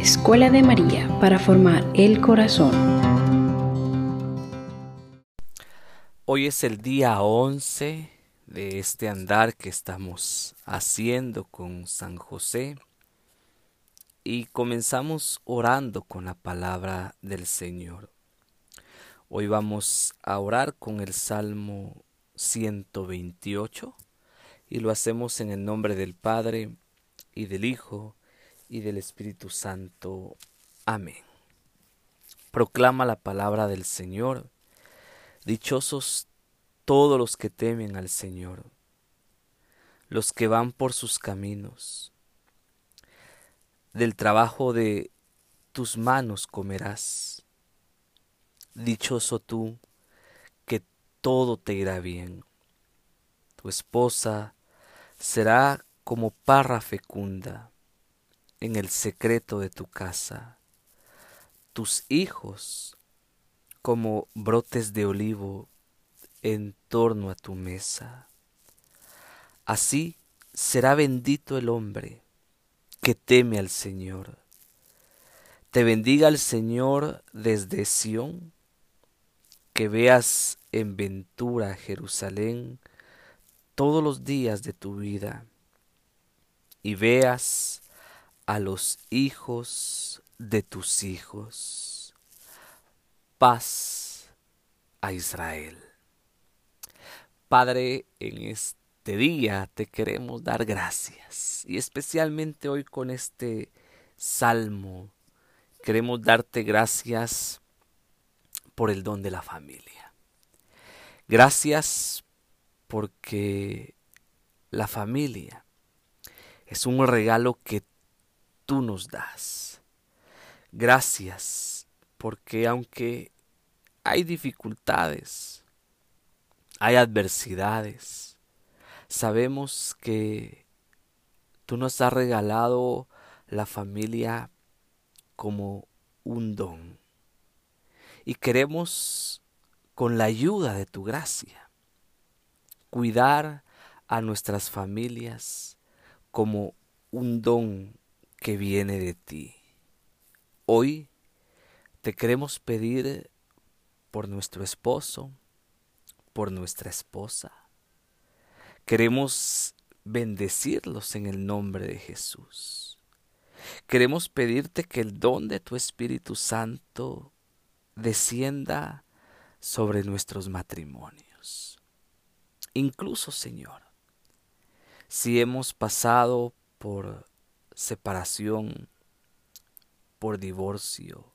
Escuela de María para formar el corazón. Hoy es el día 11 de este andar que estamos haciendo con San José y comenzamos orando con la palabra del Señor. Hoy vamos a orar con el Salmo 128 y lo hacemos en el nombre del Padre y del Hijo y del Espíritu Santo. Amén. Proclama la palabra del Señor. Dichosos todos los que temen al Señor, los que van por sus caminos. Del trabajo de tus manos comerás. Dichoso tú, que todo te irá bien. Tu esposa será como parra fecunda en el secreto de tu casa, tus hijos como brotes de olivo en torno a tu mesa. Así será bendito el hombre que teme al Señor. Te bendiga el Señor desde Sión, que veas en ventura Jerusalén todos los días de tu vida y veas a los hijos de tus hijos. Paz a Israel. Padre, en este día te queremos dar gracias y especialmente hoy con este salmo queremos darte gracias por el don de la familia. Gracias porque la familia es un regalo que tú nos das. Gracias, porque aunque hay dificultades, hay adversidades, sabemos que tú nos has regalado la familia como un don. Y queremos, con la ayuda de tu gracia, cuidar a nuestras familias como un don que viene de ti. Hoy te queremos pedir por nuestro esposo, por nuestra esposa. Queremos bendecirlos en el nombre de Jesús. Queremos pedirte que el don de tu Espíritu Santo descienda sobre nuestros matrimonios. Incluso, Señor, si hemos pasado por separación, por divorcio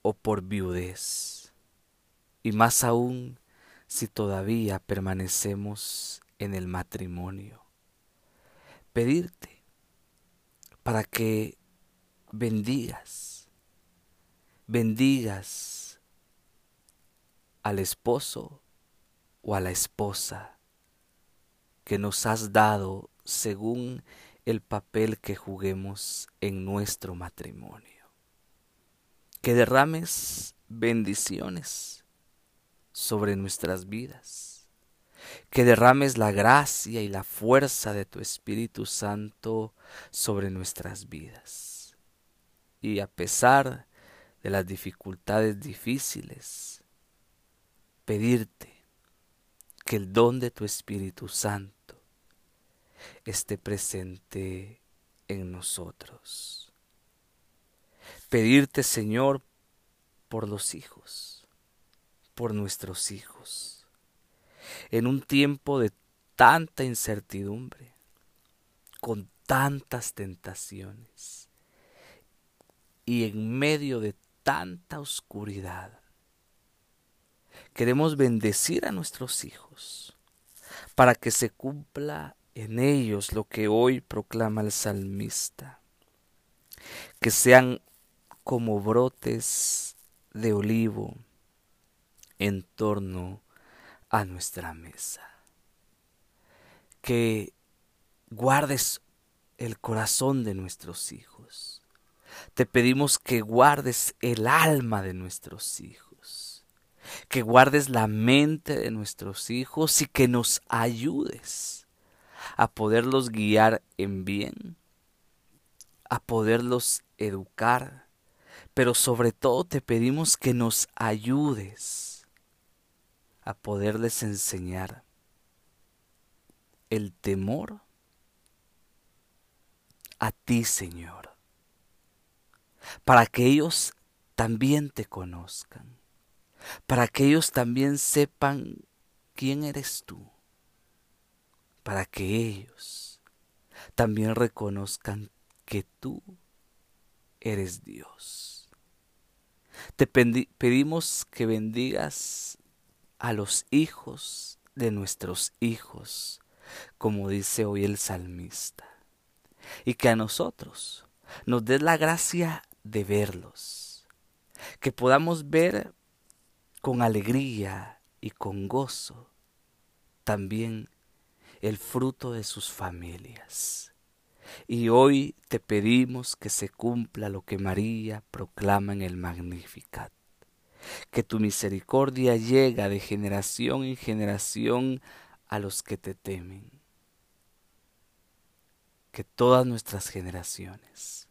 o por viudez. Y más aún si todavía permanecemos en el matrimonio. Pedirte para que bendigas, bendigas al esposo o a la esposa que nos has dado según el papel que juguemos en nuestro matrimonio. Que derrames bendiciones sobre nuestras vidas. Que derrames la gracia y la fuerza de tu Espíritu Santo sobre nuestras vidas. Y a pesar de las dificultades difíciles, pedirte que el don de tu Espíritu Santo esté presente en nosotros. Pedirte, Señor, por los hijos, por nuestros hijos, en un tiempo de tanta incertidumbre, con tantas tentaciones y en medio de tanta oscuridad. Queremos bendecir a nuestros hijos para que se cumpla en ellos lo que hoy proclama el salmista, que sean como brotes de olivo en torno a nuestra mesa, que guardes el corazón de nuestros hijos. Te pedimos que guardes el alma de nuestros hijos, que guardes la mente de nuestros hijos y que nos ayudes a poderlos guiar en bien, a poderlos educar, pero sobre todo te pedimos que nos ayudes a poderles enseñar el temor a ti, Señor, para que ellos también te conozcan, para que ellos también sepan quién eres tú, para que ellos también reconozcan que tú eres Dios. Te pedimos que bendigas a los hijos de nuestros hijos, como dice hoy el salmista, y que a nosotros nos des la gracia de verlos, que podamos ver con alegría y con gozo también el fruto de sus familias. Y hoy te pedimos que se cumpla lo que María proclama en el Magnificat, que tu misericordia llega de generación en generación a los que te temen, que todas nuestras generaciones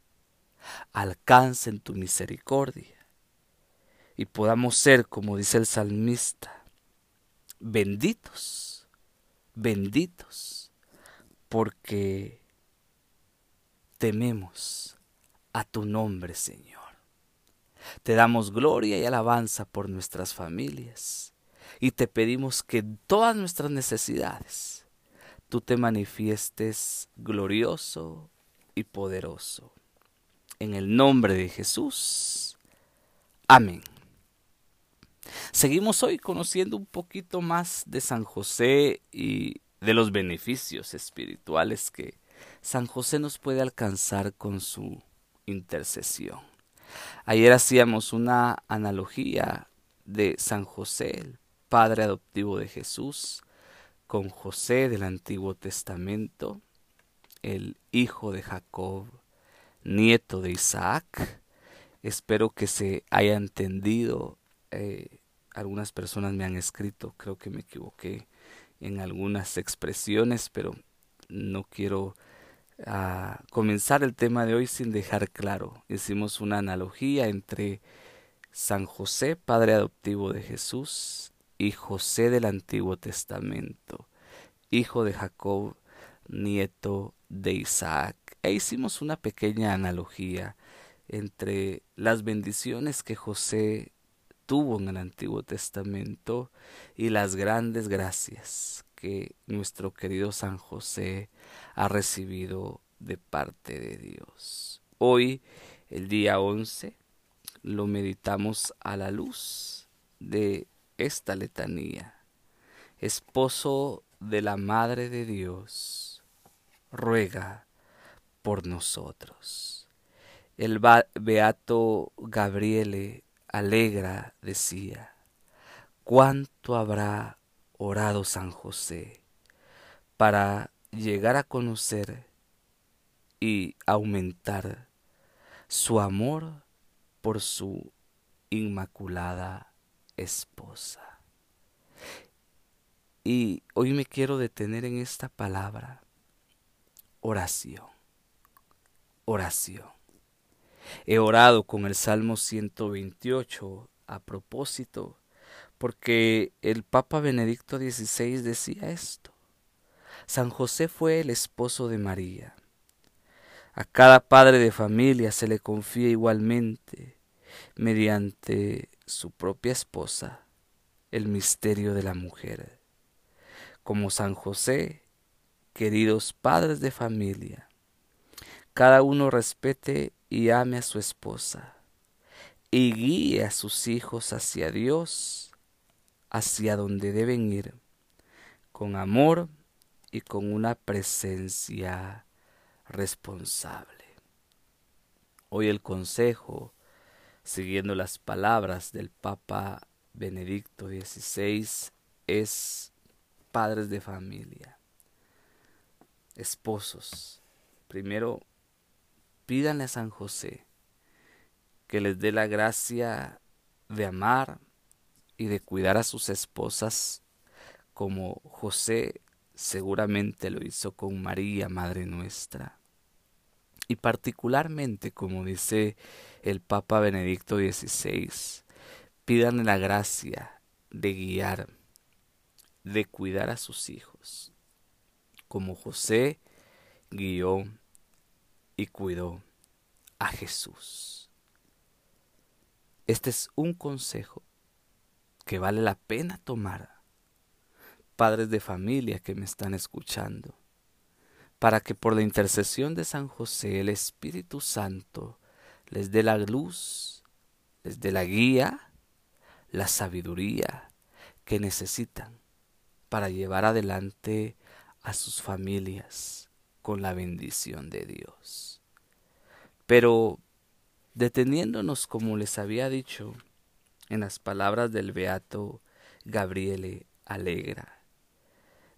alcancen tu misericordia y podamos ser, como dice el salmista, benditos, benditos, porque tememos a tu nombre, Señor. Te damos gloria y alabanza por nuestras familias y te pedimos que en todas nuestras necesidades tú te manifiestes glorioso y poderoso. En el nombre de Jesús. Amén. Seguimos hoy conociendo un poquito más de San José y de los beneficios espirituales que San José nos puede alcanzar con su intercesión. Ayer hacíamos una analogía de San José, el padre adoptivo de Jesús, con José del Antiguo Testamento, el hijo de Jacob, nieto de Isaac. Espero que se haya entendido. Eh, algunas personas me han escrito, creo que me equivoqué en algunas expresiones, pero no quiero ah, comenzar el tema de hoy sin dejar claro. Hicimos una analogía entre San José, padre adoptivo de Jesús, y José del Antiguo Testamento, hijo de Jacob, nieto de Isaac. E hicimos una pequeña analogía entre las bendiciones que José tuvo en el Antiguo Testamento y las grandes gracias que nuestro querido San José ha recibido de parte de Dios. Hoy, el día 11, lo meditamos a la luz de esta letanía. Esposo de la Madre de Dios, ruega por nosotros. El beato Gabriele alegra decía, ¿cuánto habrá orado San José para llegar a conocer y aumentar su amor por su inmaculada esposa? Y hoy me quiero detener en esta palabra, oración, oración. He orado con el Salmo 128 a propósito, porque el Papa Benedicto XVI decía esto. San José fue el esposo de María. A cada padre de familia se le confía igualmente, mediante su propia esposa, el misterio de la mujer. Como San José, queridos padres de familia, cada uno respete y ame a su esposa y guíe a sus hijos hacia Dios, hacia donde deben ir, con amor y con una presencia responsable. Hoy el consejo, siguiendo las palabras del Papa Benedicto XVI, es padres de familia, esposos. Primero pídanle a San José que les dé la gracia de amar y de cuidar a sus esposas como José seguramente lo hizo con María, Madre nuestra. Y particularmente, como dice el Papa Benedicto XVI, pidan la gracia de guiar, de cuidar a sus hijos, como José guió y cuidó a Jesús. Este es un consejo que vale la pena tomar, padres de familia que me están escuchando para que por la intercesión de San José el Espíritu Santo les dé la luz, les dé la guía, la sabiduría que necesitan para llevar adelante a sus familias con la bendición de Dios. Pero deteniéndonos, como les había dicho, en las palabras del beato Gabriele Alegra,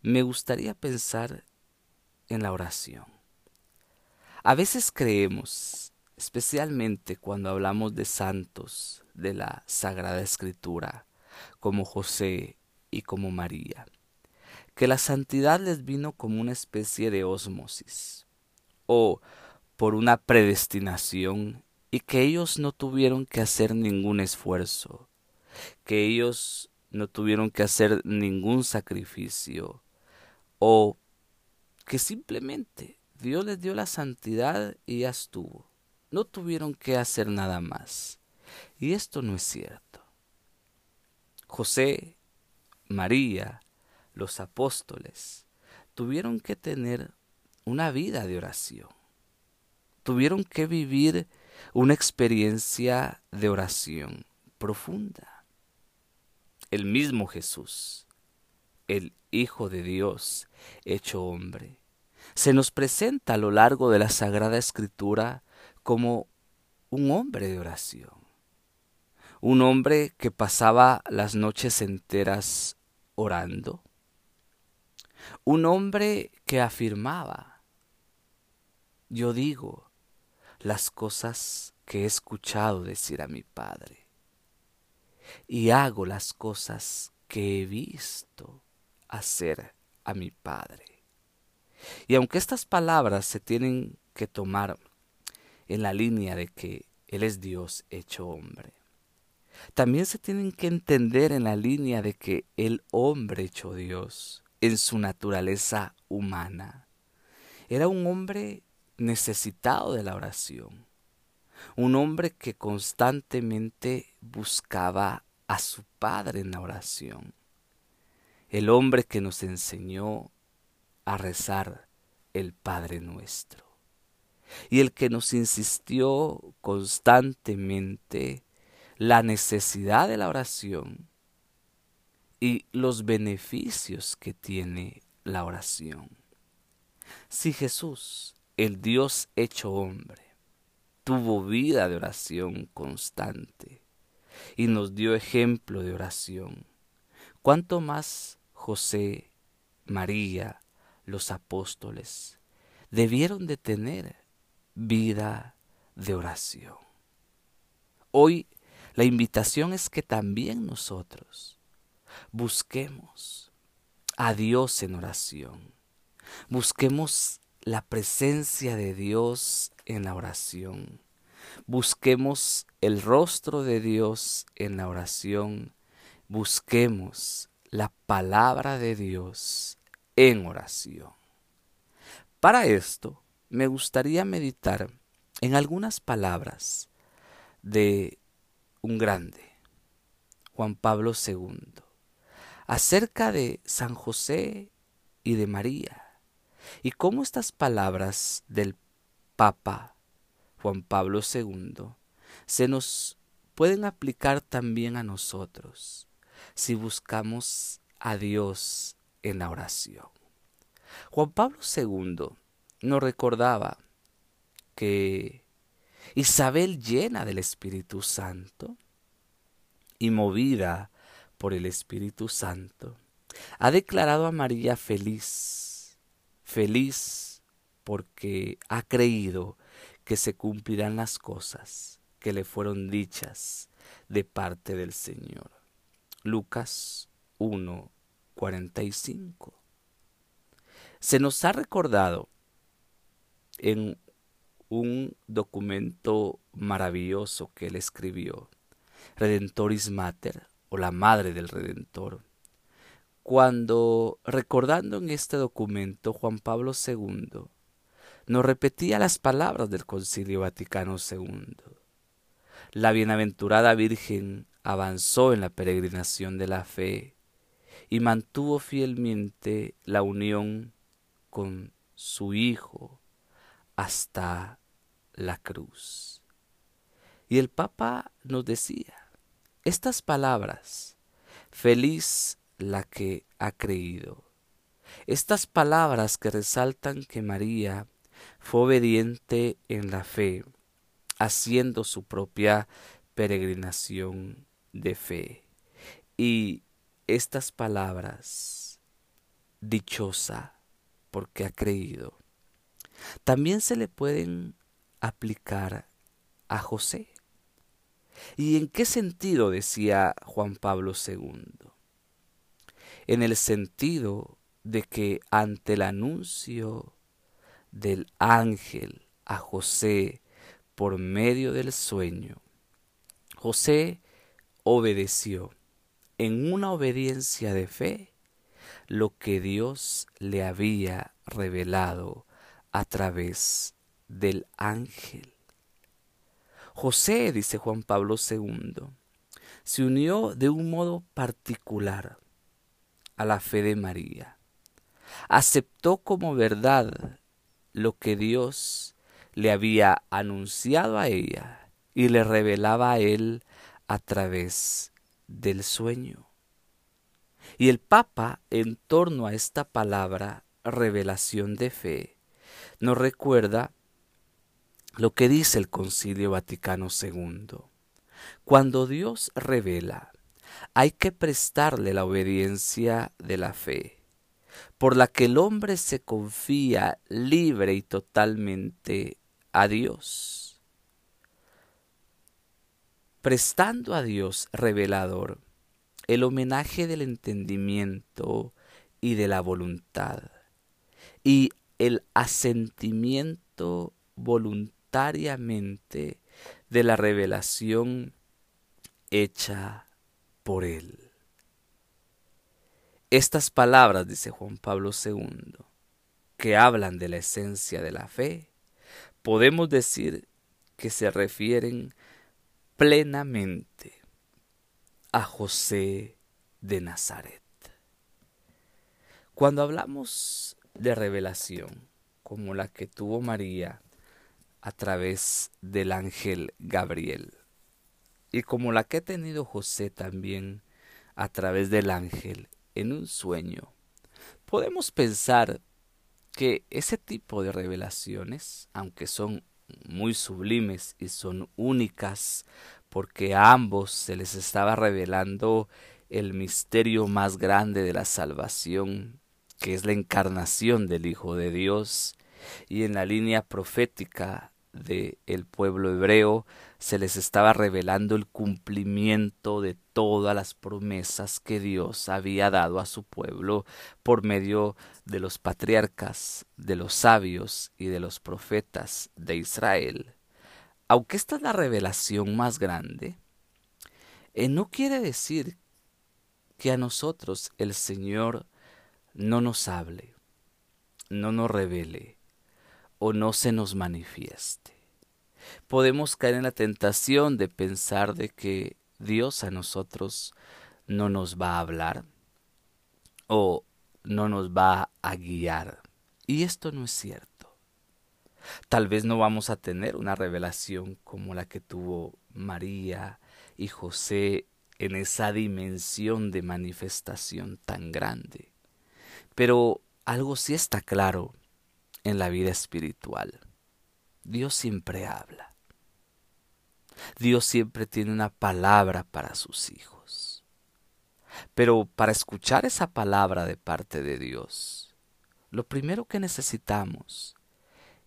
me gustaría pensar en la oración. A veces creemos, especialmente cuando hablamos de santos de la Sagrada Escritura, como José y como María, que la santidad les vino como una especie de ósmosis, o por una predestinación, y que ellos no tuvieron que hacer ningún esfuerzo, que ellos no tuvieron que hacer ningún sacrificio, o que simplemente Dios les dio la santidad y ya estuvo. No tuvieron que hacer nada más. Y esto no es cierto. José, María, los apóstoles, tuvieron que tener una vida de oración. Tuvieron que vivir una experiencia de oración profunda. El mismo Jesús el Hijo de Dios hecho hombre. Se nos presenta a lo largo de la Sagrada Escritura como un hombre de oración, un hombre que pasaba las noches enteras orando, un hombre que afirmaba, yo digo las cosas que he escuchado decir a mi Padre, y hago las cosas que he visto hacer a mi Padre. Y aunque estas palabras se tienen que tomar en la línea de que Él es Dios hecho hombre, también se tienen que entender en la línea de que el hombre hecho Dios, en su naturaleza humana, era un hombre necesitado de la oración, un hombre que constantemente buscaba a su Padre en la oración el hombre que nos enseñó a rezar el Padre nuestro y el que nos insistió constantemente la necesidad de la oración y los beneficios que tiene la oración. Si Jesús, el Dios hecho hombre, tuvo vida de oración constante y nos dio ejemplo de oración, ¿cuánto más José, María, los apóstoles, debieron de tener vida de oración. Hoy la invitación es que también nosotros busquemos a Dios en oración. Busquemos la presencia de Dios en la oración. Busquemos el rostro de Dios en la oración. Busquemos la palabra de Dios en oración. Para esto, me gustaría meditar en algunas palabras de un grande, Juan Pablo II, acerca de San José y de María, y cómo estas palabras del Papa Juan Pablo II se nos pueden aplicar también a nosotros si buscamos a Dios en la oración. Juan Pablo II nos recordaba que Isabel llena del Espíritu Santo y movida por el Espíritu Santo, ha declarado a María feliz, feliz porque ha creído que se cumplirán las cosas que le fueron dichas de parte del Señor. Lucas 1, 45. Se nos ha recordado en un documento maravilloso que él escribió, Redentoris Mater, o la Madre del Redentor. Cuando, recordando en este documento, Juan Pablo II nos repetía las palabras del Concilio Vaticano II. La bienaventurada Virgen avanzó en la peregrinación de la fe y mantuvo fielmente la unión con su Hijo hasta la cruz. Y el Papa nos decía estas palabras, feliz la que ha creído. Estas palabras que resaltan que María fue obediente en la fe, haciendo su propia peregrinación de fe. Y estas palabras, dichosa porque ha creído, también se le pueden aplicar a José. ¿Y en qué sentido decía Juan Pablo II? En el sentido de que ante el anuncio del ángel a José por medio del sueño, José obedeció en una obediencia de fe lo que Dios le había revelado a través del ángel. José, dice Juan Pablo II, se unió de un modo particular a la fe de María. Aceptó como verdad lo que Dios le había anunciado a ella y le revelaba a él a través del sueño. Y el Papa, en torno a esta palabra revelación de fe, nos recuerda lo que dice el Concilio Vaticano II. Cuando Dios revela, hay que prestarle la obediencia de la fe por la que el hombre se confía libre y totalmente a Dios. Prestando a Dios revelador el homenaje del entendimiento y de la voluntad y el asentimiento voluntariamente de la revelación hecha por Él. Estas palabras, dice Juan Pablo II, que hablan de la esencia de la fe, podemos decir que se refieren plenamente a José de Nazaret. Cuando hablamos de revelación, como la que tuvo María a través del ángel Gabriel, y como la que ha tenido José también a través del ángel en un sueño, podemos pensar que ese tipo de revelaciones, aunque son muy sublimes y son únicas, porque a ambos se les estaba revelando el misterio más grande de la salvación, que es la encarnación del Hijo de Dios, y en la línea profética del el pueblo hebreo se les estaba revelando el cumplimiento de todas las promesas que Dios había dado a su pueblo por medio de los patriarcas, de los sabios y de los profetas de Israel. Aunque esta es la revelación más grande, eh, no quiere decir que a nosotros el Señor no nos hable, no nos revele o no se nos manifieste podemos caer en la tentación de pensar de que Dios a nosotros no nos va a hablar o no nos va a guiar. Y esto no es cierto. Tal vez no vamos a tener una revelación como la que tuvo María y José en esa dimensión de manifestación tan grande. Pero algo sí está claro en la vida espiritual. Dios siempre habla. Dios siempre tiene una palabra para sus hijos. Pero para escuchar esa palabra de parte de Dios, lo primero que necesitamos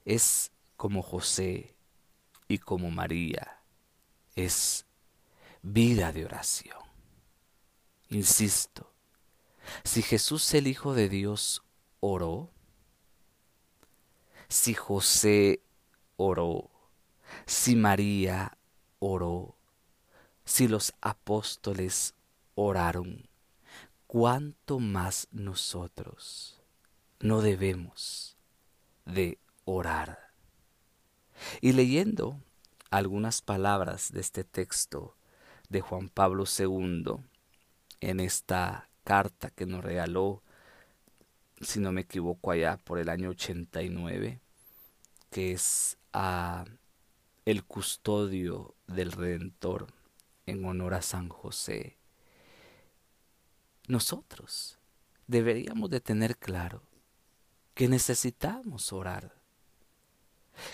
es, como José y como María, es vida de oración. Insisto, si Jesús el Hijo de Dios oró, si José oró, si María oró, si los apóstoles oraron, cuánto más nosotros no debemos de orar. Y leyendo algunas palabras de este texto de Juan Pablo II en esta carta que nos regaló, si no me equivoco, allá por el año 89, que es el custodio del Redentor en honor a San José. Nosotros deberíamos de tener claro que necesitamos orar,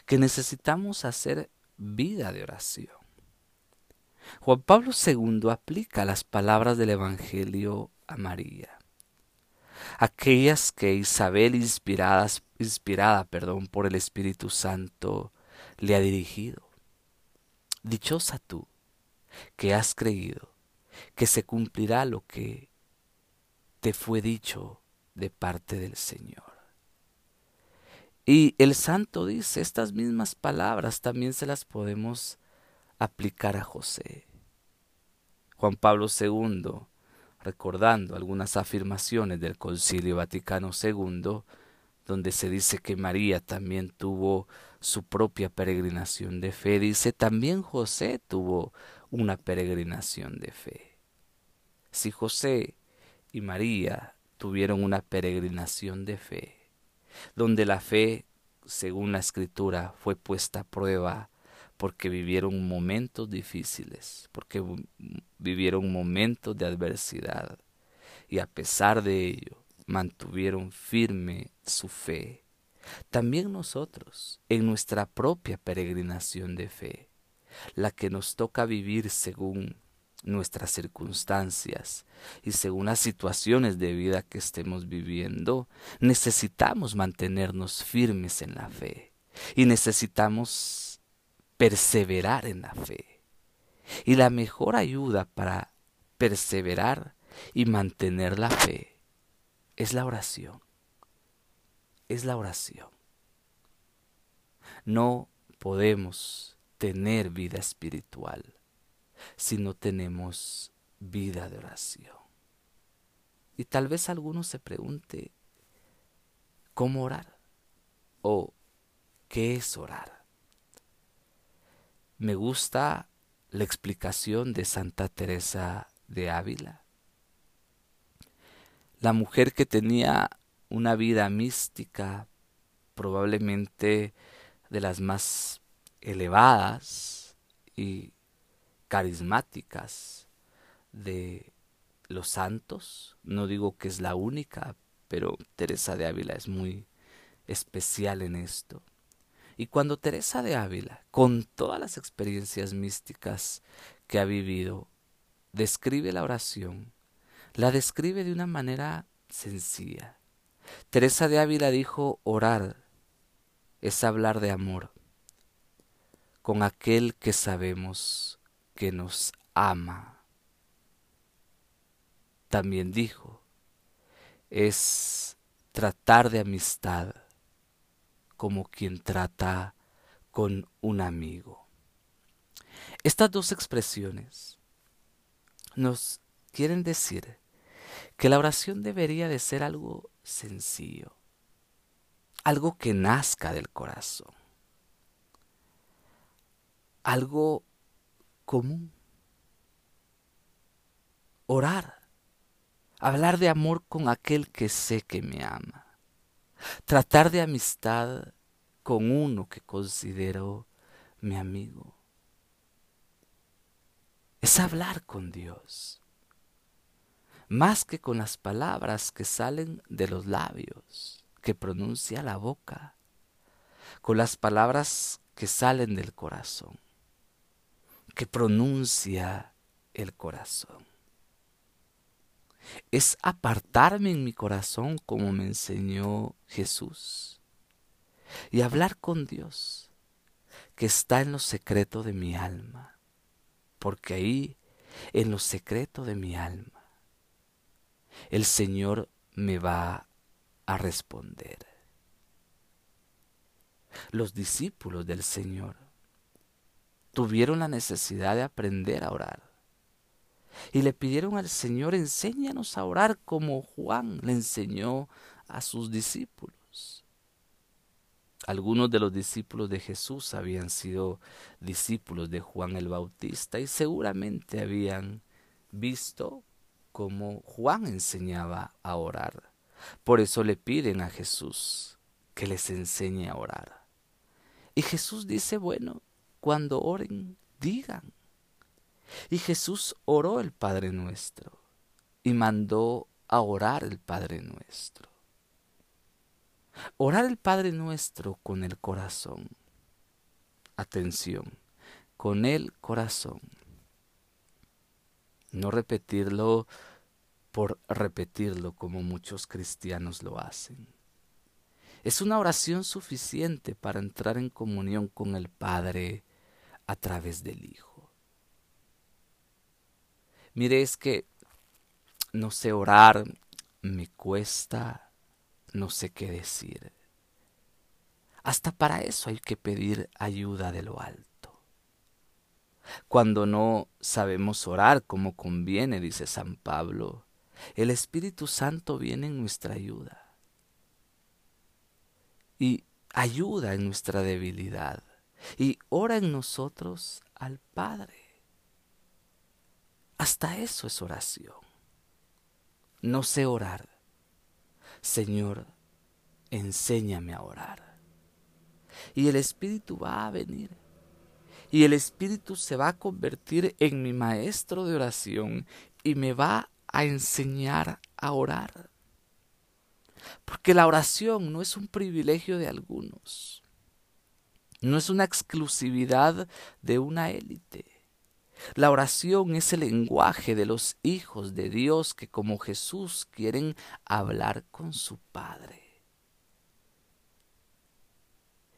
que necesitamos hacer vida de oración. Juan Pablo II aplica las palabras del Evangelio a María, aquellas que Isabel inspiradas, inspirada perdón, por el Espíritu Santo le ha dirigido. Dichosa tú que has creído que se cumplirá lo que te fue dicho de parte del Señor. Y el santo dice, estas mismas palabras también se las podemos aplicar a José. Juan Pablo II, recordando algunas afirmaciones del Concilio Vaticano II, donde se dice que María también tuvo su propia peregrinación de fe, dice también José tuvo una peregrinación de fe. Si José y María tuvieron una peregrinación de fe, donde la fe, según la escritura, fue puesta a prueba porque vivieron momentos difíciles, porque vivieron momentos de adversidad, y a pesar de ello mantuvieron firme su fe. También nosotros, en nuestra propia peregrinación de fe, la que nos toca vivir según nuestras circunstancias y según las situaciones de vida que estemos viviendo, necesitamos mantenernos firmes en la fe y necesitamos perseverar en la fe. Y la mejor ayuda para perseverar y mantener la fe es la oración. Es la oración. No podemos tener vida espiritual si no tenemos vida de oración. Y tal vez alguno se pregunte, ¿cómo orar? ¿O qué es orar? Me gusta la explicación de Santa Teresa de Ávila, la mujer que tenía una vida mística, probablemente de las más elevadas y carismáticas de los santos. No digo que es la única, pero Teresa de Ávila es muy especial en esto. Y cuando Teresa de Ávila, con todas las experiencias místicas que ha vivido, describe la oración, la describe de una manera sencilla. Teresa de Ávila dijo, orar es hablar de amor con aquel que sabemos que nos ama. También dijo, es tratar de amistad como quien trata con un amigo. Estas dos expresiones nos quieren decir que la oración debería de ser algo sencillo, algo que nazca del corazón, algo común. Orar, hablar de amor con aquel que sé que me ama, tratar de amistad con uno que considero mi amigo. Es hablar con Dios, más que con las palabras que salen de los labios, que pronuncia la boca, con las palabras que salen del corazón que pronuncia el corazón. Es apartarme en mi corazón como me enseñó Jesús y hablar con Dios que está en lo secreto de mi alma, porque ahí, en lo secreto de mi alma, el Señor me va a responder. Los discípulos del Señor tuvieron la necesidad de aprender a orar. Y le pidieron al Señor, enséñanos a orar como Juan le enseñó a sus discípulos. Algunos de los discípulos de Jesús habían sido discípulos de Juan el Bautista y seguramente habían visto cómo Juan enseñaba a orar. Por eso le piden a Jesús que les enseñe a orar. Y Jesús dice, bueno, cuando oren, digan. Y Jesús oró el Padre nuestro y mandó a orar el Padre nuestro. Orar el Padre nuestro con el corazón. Atención, con el corazón. No repetirlo por repetirlo como muchos cristianos lo hacen. Es una oración suficiente para entrar en comunión con el Padre a través del Hijo. Mire, es que no sé orar, me cuesta, no sé qué decir. Hasta para eso hay que pedir ayuda de lo alto. Cuando no sabemos orar como conviene, dice San Pablo, el Espíritu Santo viene en nuestra ayuda y ayuda en nuestra debilidad y ora en nosotros al Padre. Hasta eso es oración. No sé orar. Señor, enséñame a orar. Y el Espíritu va a venir. Y el Espíritu se va a convertir en mi maestro de oración y me va a enseñar a orar. Porque la oración no es un privilegio de algunos. No es una exclusividad de una élite. La oración es el lenguaje de los hijos de Dios que como Jesús quieren hablar con su Padre.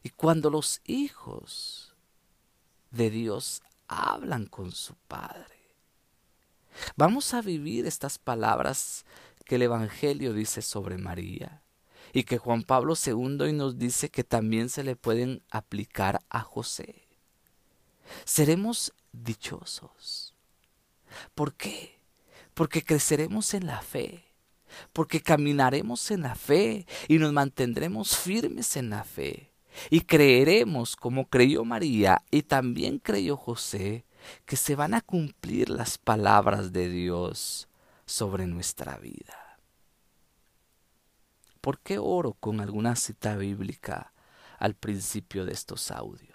Y cuando los hijos de Dios hablan con su Padre, vamos a vivir estas palabras que el Evangelio dice sobre María y que Juan Pablo II nos dice que también se le pueden aplicar a José. Seremos dichosos. ¿Por qué? Porque creceremos en la fe, porque caminaremos en la fe y nos mantendremos firmes en la fe. Y creeremos como creyó María y también creyó José, que se van a cumplir las palabras de Dios sobre nuestra vida. ¿Por qué oro con alguna cita bíblica al principio de estos audios?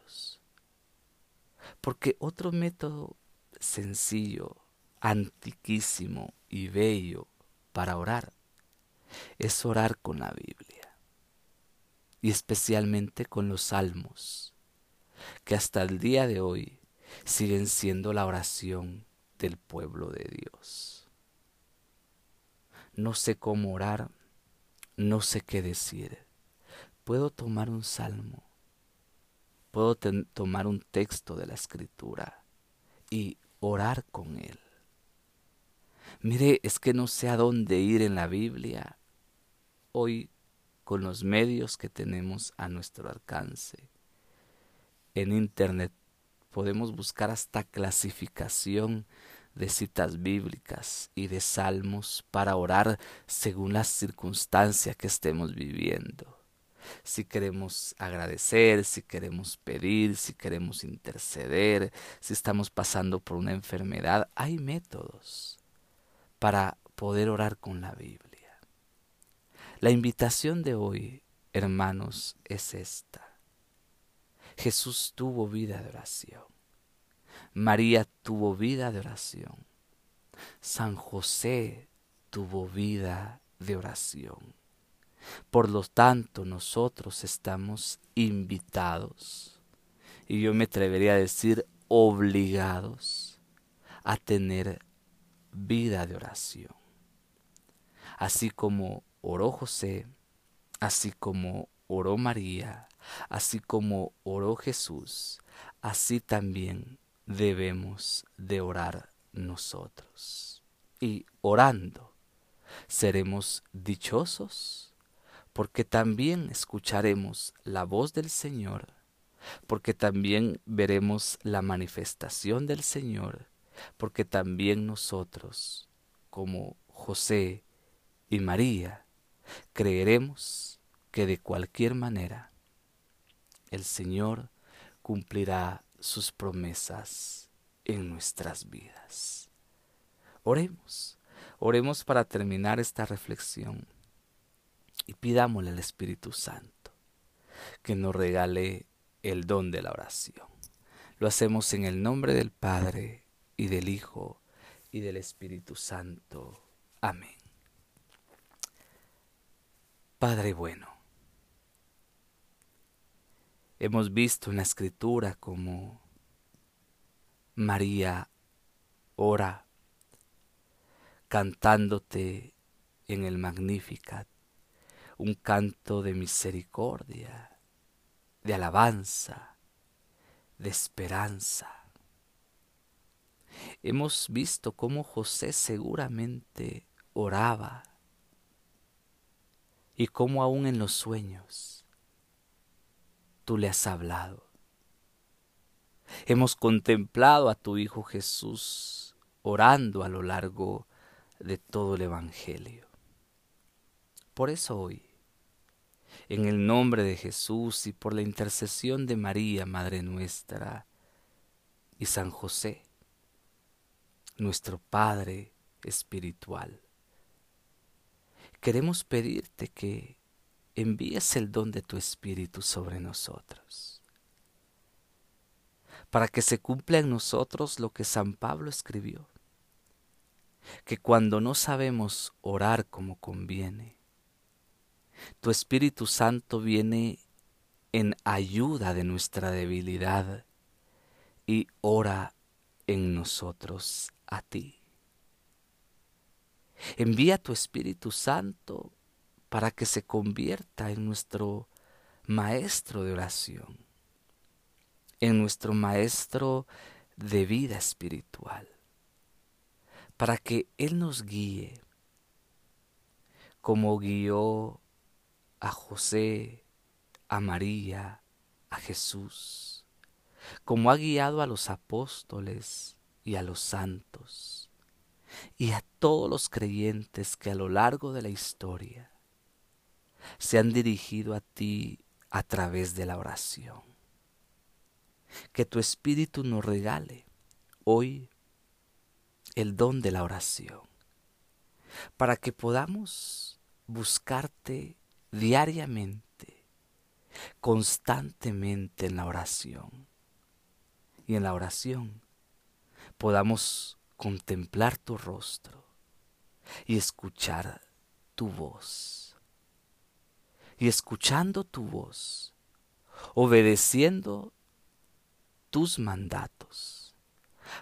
Porque otro método sencillo, antiquísimo y bello para orar es orar con la Biblia y especialmente con los salmos, que hasta el día de hoy siguen siendo la oración del pueblo de Dios. No sé cómo orar, no sé qué decir. Puedo tomar un salmo, puedo tomar un texto de la escritura y orar con él. Mire, es que no sé a dónde ir en la Biblia. Hoy, con los medios que tenemos a nuestro alcance, en Internet podemos buscar hasta clasificación de citas bíblicas y de salmos para orar según las circunstancias que estemos viviendo. Si queremos agradecer, si queremos pedir, si queremos interceder, si estamos pasando por una enfermedad, hay métodos para poder orar con la Biblia. La invitación de hoy, hermanos, es esta. Jesús tuvo vida de oración. María tuvo vida de oración. San José tuvo vida de oración. Por lo tanto, nosotros estamos invitados, y yo me atrevería a decir obligados, a tener vida de oración. Así como oró José, así como oró María, así como oró Jesús, así también debemos de orar nosotros. Y orando seremos dichosos porque también escucharemos la voz del Señor, porque también veremos la manifestación del Señor, porque también nosotros, como José y María, creeremos que de cualquier manera el Señor cumplirá sus promesas en nuestras vidas. Oremos, oremos para terminar esta reflexión y pidámosle al Espíritu Santo que nos regale el don de la oración. Lo hacemos en el nombre del Padre y del Hijo y del Espíritu Santo. Amén. Padre bueno, hemos visto en la escritura como María ora cantándote en el Magnificat un canto de misericordia, de alabanza, de esperanza. Hemos visto cómo José seguramente oraba y cómo aún en los sueños tú le has hablado. Hemos contemplado a tu Hijo Jesús orando a lo largo de todo el Evangelio. Por eso hoy en el nombre de Jesús y por la intercesión de María, Madre nuestra, y San José, nuestro Padre espiritual. Queremos pedirte que envíes el don de tu Espíritu sobre nosotros, para que se cumpla en nosotros lo que San Pablo escribió, que cuando no sabemos orar como conviene, tu Espíritu Santo viene en ayuda de nuestra debilidad y ora en nosotros a ti. Envía tu Espíritu Santo para que se convierta en nuestro maestro de oración, en nuestro maestro de vida espiritual, para que Él nos guíe como guió a José, a María, a Jesús, como ha guiado a los apóstoles y a los santos, y a todos los creyentes que a lo largo de la historia se han dirigido a ti a través de la oración. Que tu Espíritu nos regale hoy el don de la oración, para que podamos buscarte diariamente, constantemente en la oración. Y en la oración podamos contemplar tu rostro y escuchar tu voz. Y escuchando tu voz, obedeciendo tus mandatos,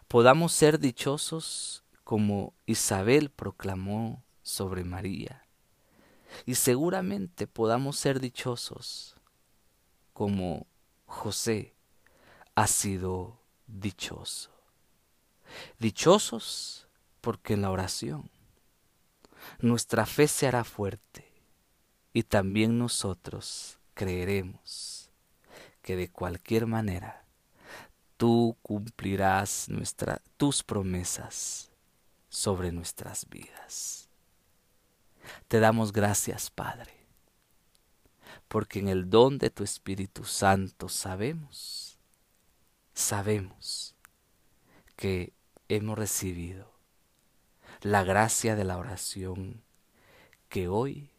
podamos ser dichosos como Isabel proclamó sobre María y seguramente podamos ser dichosos como José ha sido dichoso. Dichosos porque en la oración nuestra fe se hará fuerte y también nosotros creeremos que de cualquier manera tú cumplirás nuestra, tus promesas sobre nuestras vidas. Te damos gracias, Padre, porque en el don de tu Espíritu Santo sabemos, sabemos que hemos recibido la gracia de la oración que hoy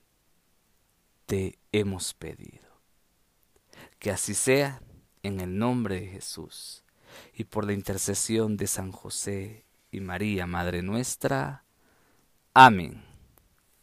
te hemos pedido. Que así sea en el nombre de Jesús y por la intercesión de San José y María, Madre nuestra. Amén.